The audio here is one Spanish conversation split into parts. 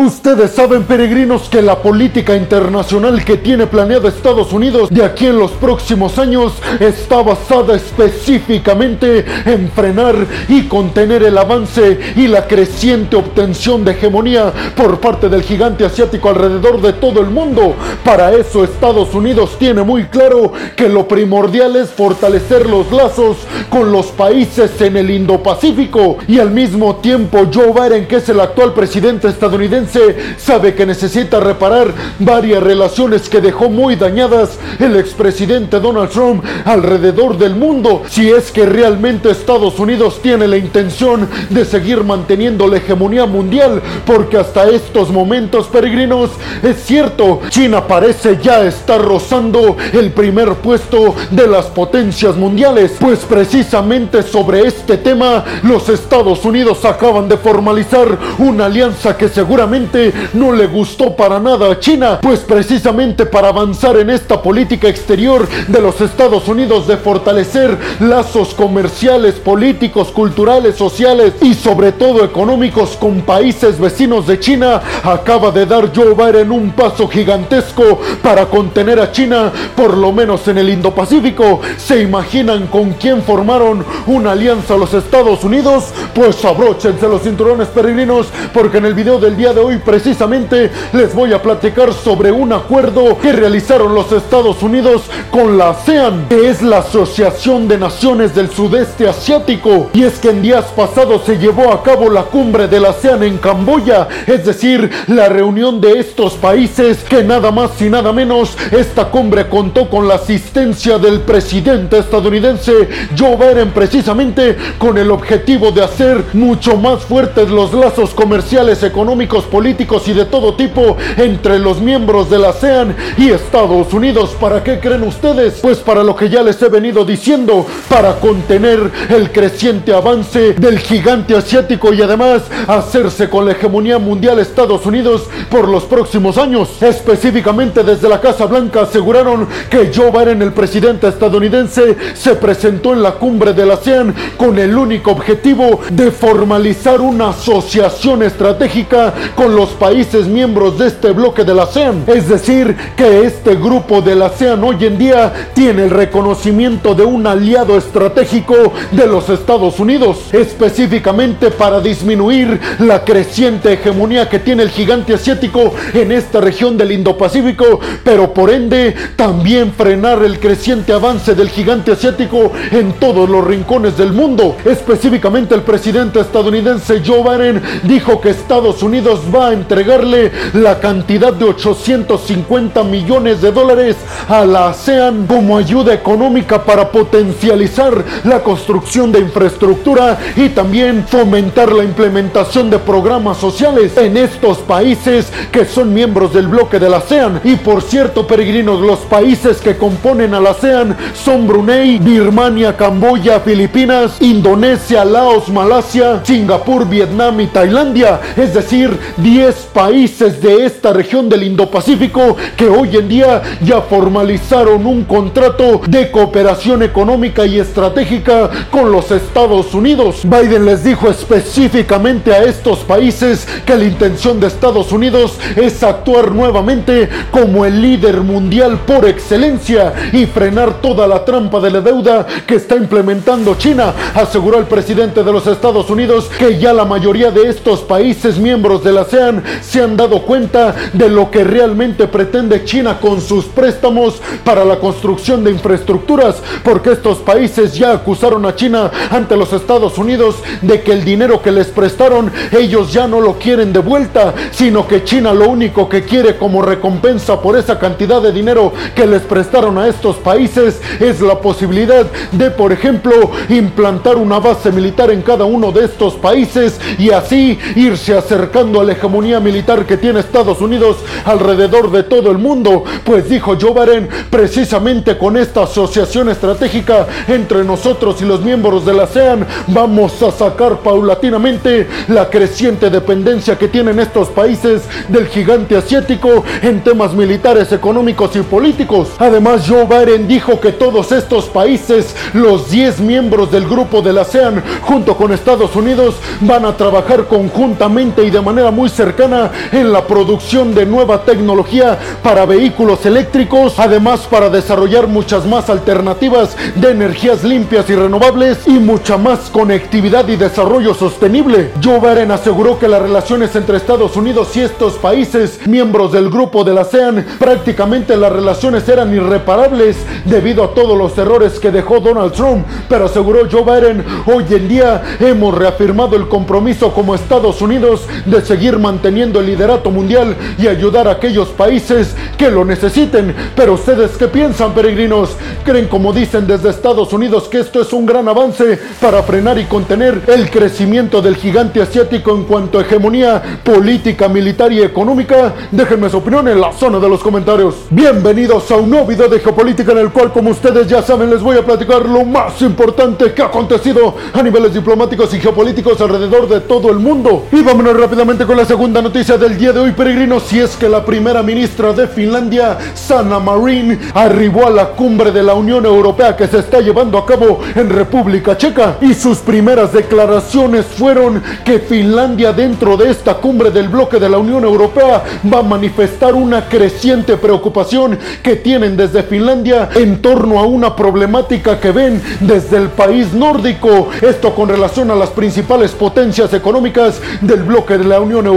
Ustedes saben, peregrinos, que la política internacional que tiene planeada Estados Unidos de aquí en los próximos años está basada específicamente en frenar y contener el avance y la creciente obtención de hegemonía por parte del gigante asiático alrededor de todo el mundo. Para eso Estados Unidos tiene muy claro que lo primordial es fortalecer los lazos con los países en el Indo-Pacífico y al mismo tiempo Joe Biden, que es el actual presidente estadounidense, sabe que necesita reparar varias relaciones que dejó muy dañadas el expresidente Donald Trump alrededor del mundo. Si es que realmente Estados Unidos tiene la intención de seguir manteniendo la hegemonía mundial, porque hasta estos momentos peregrinos es cierto, China parece ya estar rozando el primer puesto de las potencias mundiales, pues precisamente sobre este tema los Estados Unidos acaban de formalizar una alianza que seguramente no le gustó para nada a China, pues precisamente para avanzar en esta política exterior de los Estados Unidos de fortalecer lazos comerciales, políticos, culturales, sociales y sobre todo económicos con países vecinos de China, acaba de dar Joe Biden un paso gigantesco para contener a China, por lo menos en el Indo-Pacífico. ¿Se imaginan con quién formaron una alianza los Estados Unidos? Pues abróchense los cinturones peregrinos, porque en el video del día de hoy precisamente les voy a platicar sobre un acuerdo que realizaron los Estados Unidos con la ASEAN, que es la Asociación de Naciones del Sudeste Asiático. Y es que en días pasados se llevó a cabo la cumbre de la ASEAN en Camboya, es decir, la reunión de estos países que nada más y nada menos esta cumbre contó con la asistencia del presidente estadounidense Joe Biden precisamente con el objetivo de hacer mucho más fuertes los lazos comerciales, económicos, políticos y de todo tipo entre los miembros de la ASEAN y Estados Unidos. ¿Para qué creen ustedes? Pues para lo que ya les he venido diciendo, para contener el creciente avance del gigante asiático y además hacerse con la hegemonía mundial Estados Unidos por los próximos años. Específicamente desde la Casa Blanca aseguraron que Joe Biden, el presidente estadounidense, se presentó en la cumbre de la ASEAN con el único objetivo de formalizar una asociación estratégica con los países miembros de este bloque de la ASEAN. Es decir, que este grupo de la ASEAN hoy en día tiene el reconocimiento de un aliado estratégico de los Estados Unidos, específicamente para disminuir la creciente hegemonía que tiene el gigante asiático en esta región del Indo-Pacífico, pero por ende también frenar el creciente avance del gigante asiático en todos los rincones del mundo. Específicamente el presidente estadounidense Joe Biden dijo que Estados Unidos va a entregarle la cantidad de 850 millones de dólares a la ASEAN como ayuda económica para potencializar la construcción de infraestructura y también fomentar la implementación de programas sociales en estos países que son miembros del bloque de la ASEAN. Y por cierto, peregrinos, los países que componen a la ASEAN son Brunei, Birmania, Camboya, Filipinas, Indonesia, Laos, Malasia, Singapur, Vietnam y Tailandia. Es decir, 10 países de esta región del Indo-Pacífico que hoy en día ya formalizaron un contrato de cooperación económica y estratégica con los Estados Unidos. Biden les dijo específicamente a estos países que la intención de Estados Unidos es actuar nuevamente como el líder mundial por excelencia y frenar toda la trampa de la deuda que está implementando China, aseguró el presidente de los Estados Unidos que ya la mayoría de estos países miembros de la Se han dado cuenta de lo que realmente pretende China con sus préstamos para la construcción de infraestructuras, porque estos países ya acusaron a China ante los Estados Unidos de que el dinero que les prestaron ellos ya no lo quieren de vuelta, sino que China lo único que quiere como recompensa por esa cantidad de dinero que les prestaron a estos países es la posibilidad de, por ejemplo, implantar una base militar en cada uno de estos países y así irse acercando a la hegemonía militar que tiene Estados Unidos alrededor de todo el mundo. Pues dijo Joe Biden, precisamente con esta asociación estratégica entre nosotros y los miembros de la ASEAN, vamos a sacar paulatinamente la creciente dependencia que tienen estos países del gigante asiático en temas militares, económicos y políticos. Además, Joe Biden dijo que todos estos países, los 10 miembros del grupo de la ASEAN, junto con Estados Unidos, van a trabajar conjuntamente y de manera muy cercana en la producción de nueva tecnología para vehículos eléctricos, además para desarrollar muchas más alternativas de energías limpias y renovables y mucha más conectividad y desarrollo sostenible. Joe Biden aseguró que las relaciones entre Estados Unidos y estos países, miembros del grupo de la ASEAN, prácticamente las relaciones eran irreparables debido a todos los errores que dejó Donald Trump, pero aseguró Joe Biden, hoy en día hemos reafirmado el compromiso como Estados Unidos de seguir manteniendo el liderato mundial y ayudar a aquellos países que lo necesiten. Pero ustedes qué piensan, peregrinos? ¿Creen como dicen desde Estados Unidos que esto es un gran avance para frenar y contener el crecimiento del gigante asiático en cuanto a hegemonía política, militar y económica? Déjenme su opinión en la zona de los comentarios. Bienvenidos a un nuevo video de geopolítica en el cual, como ustedes ya saben, les voy a platicar lo más importante que ha acontecido a niveles diplomáticos y geopolíticos alrededor de todo el mundo. Y vámonos rápidamente con la segunda noticia del día de hoy, peregrinos, si es que la primera ministra de Finlandia, Sanna Marin, arribó a la cumbre de la Unión Europea que se está llevando a cabo en República Checa y sus primeras declaraciones fueron que Finlandia dentro de esta cumbre del bloque de la Unión Europea va a manifestar una creciente preocupación que tienen desde Finlandia en torno a una problemática que ven desde el país nórdico. Esto con relación a las principales potencias económicas del bloque de la Unión Europea.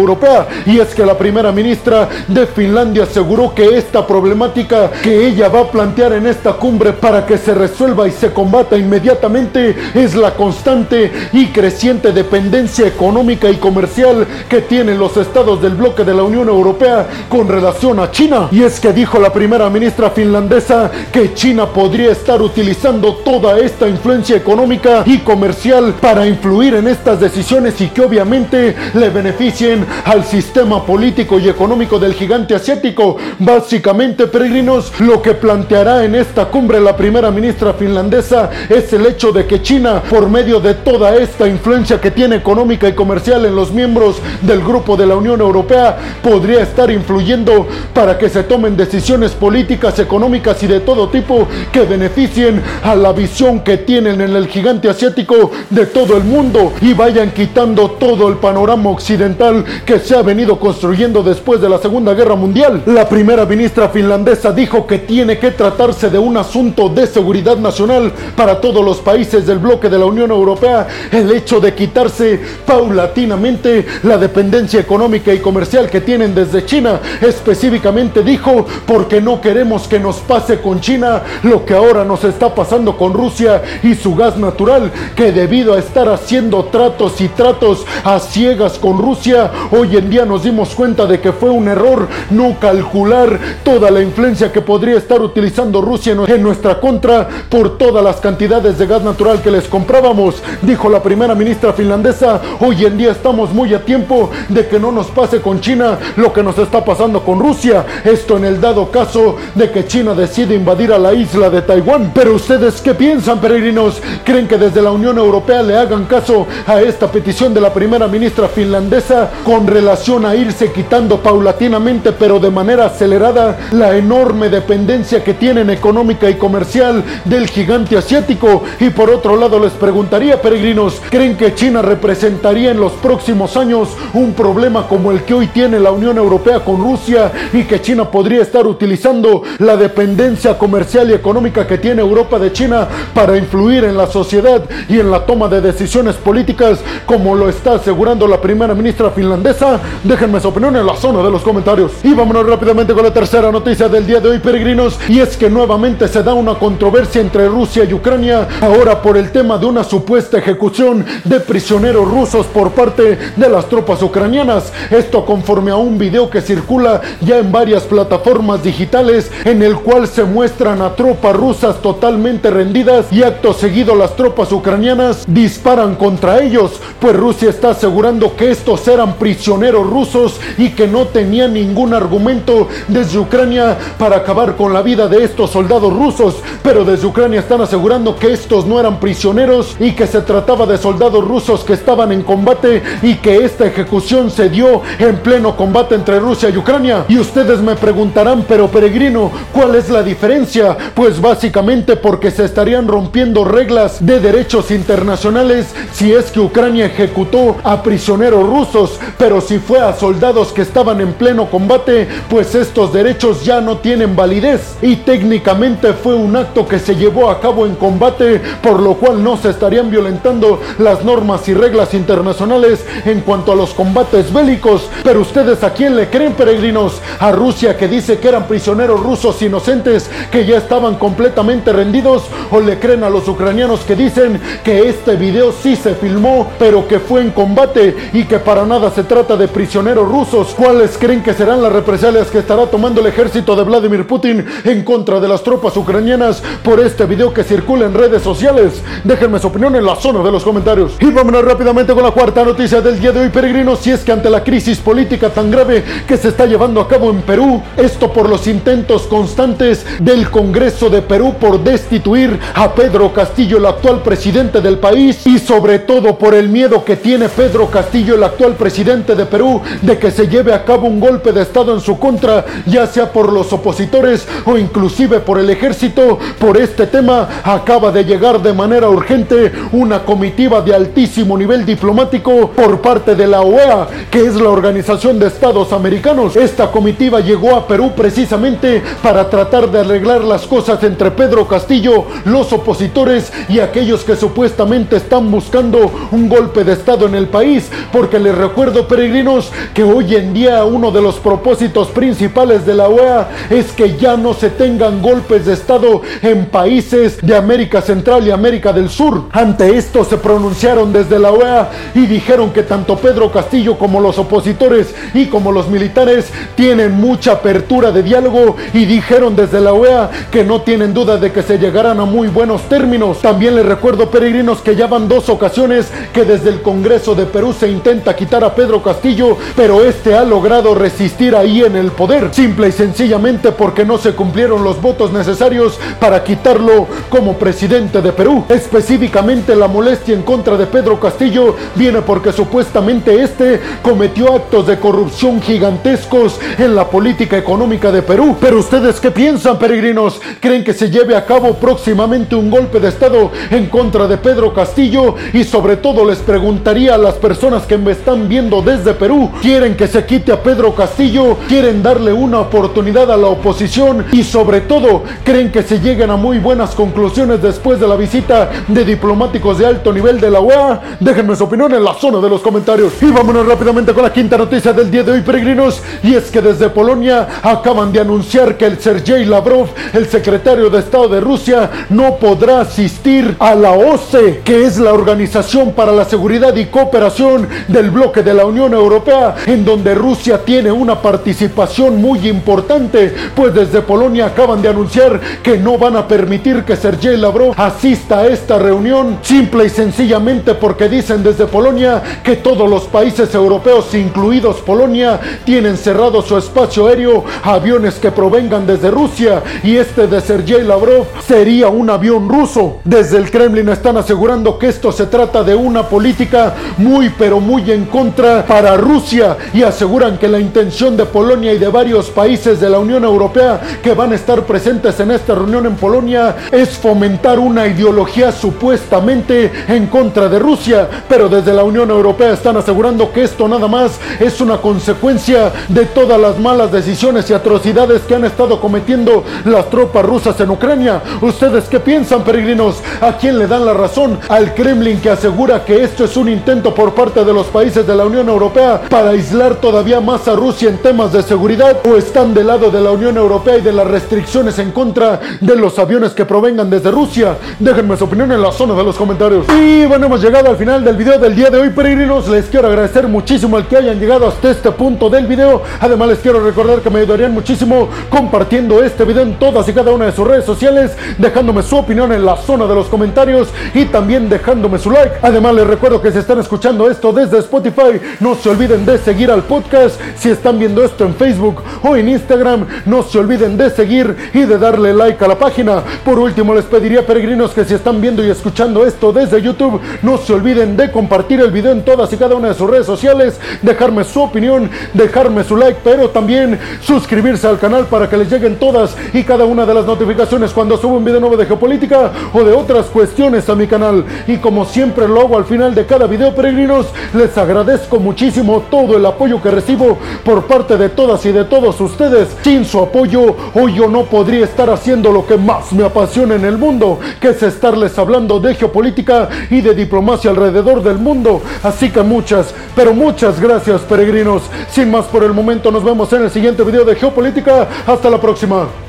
Y es que la primera ministra de Finlandia aseguró que esta problemática que ella va a plantear en esta cumbre para que se resuelva y se combata inmediatamente es la constante y creciente dependencia económica y comercial que tienen los estados del bloque de la Unión Europea con relación a China. Y es que dijo la primera ministra finlandesa que China podría estar utilizando toda esta influencia económica y comercial para influir en estas decisiones y que obviamente le beneficien al sistema político y económico del gigante asiático. Básicamente, peregrinos, lo que planteará en esta cumbre la primera ministra finlandesa es el hecho de que China, por medio de toda esta influencia que tiene económica y comercial en los miembros del grupo de la Unión Europea, podría estar influyendo para que se tomen decisiones políticas, económicas y de todo tipo que beneficien a la visión que tienen en el gigante asiático de todo el mundo y vayan quitando todo el panorama occidental que se ha venido construyendo después de la Segunda Guerra Mundial. La primera ministra finlandesa dijo que tiene que tratarse de un asunto de seguridad nacional para todos los países del bloque de la Unión Europea el hecho de quitarse paulatinamente la dependencia económica y comercial que tienen desde China. Específicamente dijo, porque no queremos que nos pase con China lo que ahora nos está pasando con Rusia y su gas natural, que debido a estar haciendo tratos y tratos a ciegas con Rusia, hoy en día nos dimos cuenta de que fue un error no calcular toda la influencia que podría estar utilizando Rusia en nuestra contra por todas las cantidades de gas natural que les comprábamos, dijo la primera ministra finlandesa. Hoy en día estamos muy a tiempo de que no nos pase con China lo que nos está pasando con Rusia. Esto en el dado caso de que China decide invadir a la isla de Taiwán. Pero ustedes qué piensan, peregrinos? ¿Creen que desde la Unión Europea le hagan caso a esta petición de la primera ministra finlandesa relación a irse quitando paulatinamente pero de manera acelerada la enorme dependencia que tienen económica y comercial del gigante asiático? Y por otro lado les preguntaría, peregrinos, ¿creen que China representaría en los próximos años un problema como el que hoy tiene la Unión Europea con Rusia y que China podría estar utilizando la dependencia comercial y económica que tiene Europa de China para influir en la sociedad y en la toma de decisiones políticas como lo está asegurando la primera ministra finlandesa? Déjenme su opinión en la zona de los comentarios. Y vámonos rápidamente con la tercera noticia del día de hoy, peregrinos, y es que nuevamente se da una controversia entre Rusia y Ucrania, ahora por el tema de una supuesta ejecución de prisioneros rusos por parte de las tropas ucranianas. Esto conforme a un video que circula ya en varias plataformas digitales en el cual se muestran a tropas rusas totalmente rendidas y acto seguido las tropas ucranianas disparan contra ellos, pues Rusia está asegurando que estos eran prisioneros rusos y que no tenían ningún argumento desde Ucrania para acabar con la vida de estos soldados rusos, pero desde Ucrania están asegurando que estos no eran prisioneros y que se trataba de soldados rusos que estaban en combate y que esta ejecución se dio en pleno combate entre Rusia y Ucrania. Y ustedes me preguntarán, pero peregrino, ¿cuál es la diferencia? Pues básicamente porque se estarían rompiendo reglas de derechos internacionales si es que Ucrania ejecutó a prisioneros rusos, pero si fue a soldados que estaban en pleno combate, pues estos derechos ya no tienen validez y técnicamente fue un acto que se llevó a cabo en combate, por lo cual no se estarían violentando las normas y reglas internacionales en cuanto a los combates bélicos. Pero ustedes a quién le creen, peregrinos? A Rusia que dice que eran prisioneros rusos inocentes que ya estaban completamente rendidos o le creen a los ucranianos que dicen que este video sí se filmó, pero que fue en combate y que para nada se trata de prisioneros rusos. ¿Cuáles creen que serán las represalias que estará tomando el ejército de Vladimir Putin en contra de las tropas ucranianas por este video que circula en redes sociales? Déjenme su opinión en la zona de los comentarios. Y vámonos rápidamente con la cuarta noticia del día de hoy, peregrinos, si es que ante la crisis política tan grave que se está llevando a cabo en Perú, esto por los intentos constantes del Congreso de Perú por destituir a Pedro Castillo, el actual presidente del país, y sobre todo por el miedo que tiene Pedro Castillo, el actual presidente de Perú, de que se lleve a cabo un golpe de Estado en su contra, ya sea por los opositores o inclusive por el ejército. Por este tema acaba de llegar de manera urgente una comitiva de altísimo nivel diplomático por parte de la OEA, que es la Organización de Estados Americanos. Esta comitiva llegó a Perú precisamente para tratar de arreglar las cosas entre Pedro Castillo, los opositores y aquellos que supuestamente están buscando un golpe de Estado en el país, porque les recuerdo peregrinos que hoy en día uno de los propósitos principales de la OEA es que ya no se tengan golpes de Estado en países de América Central y América del Sur. Ante esto se pronunciaron desde la OEA y dijeron que tanto Pedro Castillo como los opositores y como los militares tienen mucha apertura de diálogo y dijeron desde la OEA que no tienen duda de que se llegarán a muy buenos términos. También les recuerdo peregrinos que ya van dos ocasiones que desde el Congreso de Perú se intenta quitar a Pedro Castillo, pero este ha logrado resistir ahí en el poder, simple y sencillamente porque no se cumplieron los votos necesarios para quitarlo como presidente de Perú. Específicamente la molestia en contra de Pedro Castillo viene porque supuestamente este cometió actos de corrupción gigantescos en la política económica de Perú. Pero ustedes qué piensan, peregrinos? ¿Creen que se lleve a cabo próximamente un golpe de Estado en contra de Pedro Castillo? Y sobre todo les preguntaría a las personas que me están viendo desde Perú, ¿quieren que se quite a Pedro Castillo? ¿Quieren darle una oportunidad a la oposición? Y sobre todo, ¿creen que se lleguen a muy buenas conclusiones después de la visita de diplomáticos de alto nivel de la OEA? Déjenme su opinión en la zona de los comentarios. Y vámonos rápidamente con la quinta noticia del día de hoy, peregrinos. Y es que desde Polonia acaban de anunciar que el Sergei Lavrov, el secretario de Estado de Rusia, no podrá asistir a la OCE, que es la Organización para la Seguridad y Cooperación del bloque de la Unión Europea, en donde Rusia tiene una participación muy importante, pues desde Polonia acaban de anunciar que no van a permitir que Sergei Lavrov asista a esta reunión, simple y sencillamente porque dicen desde Polonia que todos los países europeos, incluidos Polonia, tienen cerrado su espacio aéreo aviones que provengan desde Rusia y este de Sergei Lavrov sería un avión ruso. Desde el Kremlin están asegurando que esto se trata de una política muy pero muy en contra para Rusia y aseguran que la intención de Polonia y de varios países de la Unión Europea que van a estar presentes en esta reunión en Polonia es fomentar una ideología supuestamente en contra de Rusia, pero desde la Unión Europea están asegurando que esto nada más es una consecuencia de todas las malas decisiones y atrocidades que han estado cometiendo las tropas rusas en Ucrania. ¿Ustedes qué piensan, peregrinos? ¿A quién le dan la razón? Al Kremlin que asegura que esto es un intento por parte de los países de la Unión Europea para aislar todavía más a Rusia en temas de seguridad o están del lado de la Unión Europea y de las restricciones en contra de los aviones que provengan desde Rusia. Déjenme su opinión en la zona de los comentarios. Y bueno, hemos llegado al final del video del día de hoy, peregrinos. Les quiero agradecer muchísimo el que hayan llegado hasta este punto del video. Además, les quiero recordar que me ayudarían muchísimo compartiendo este video en todas y cada una de sus redes sociales, dejándome su opinión en la zona de los comentarios y también dejándome su like. Además, les recuerdo que si están escuchando esto desde Spotify, no se olviden de seguir al podcast. Si están viendo esto en Facebook o en Instagram, no se olviden de seguir y de darle like a la página. Por último, les pediría, peregrinos, que si están viendo y escuchando esto desde YouTube, no se olviden de compartir el video en todas y cada una de sus redes sociales, dejarme su opinión, dejarme su like, pero también suscribirse al canal para que les lleguen todas y cada una de las notificaciones cuando subo un video nuevo de geopolítica o de otras cuestiones a mi canal. Y como siempre lo hago al final de cada video, peregrinos, les agradezco muchísimo todo el apoyo que recibo por parte de todas y de todos ustedes. Sin su apoyo, hoy yo no podría estar haciendo lo que más me apasiona en el mundo, que es estarles hablando de geopolítica y de diplomacia alrededor del mundo. Así que muchas, pero muchas gracias peregrinos. Sin más por el momento, nos vemos en el siguiente video de geopolítica. Hasta la próxima.